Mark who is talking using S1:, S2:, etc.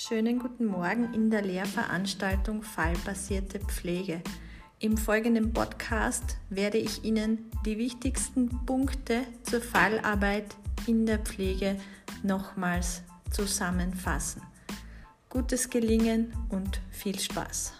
S1: Schönen guten Morgen in der Lehrveranstaltung Fallbasierte Pflege. Im folgenden Podcast werde ich Ihnen die wichtigsten Punkte zur Fallarbeit in der Pflege nochmals zusammenfassen. Gutes Gelingen und viel Spaß!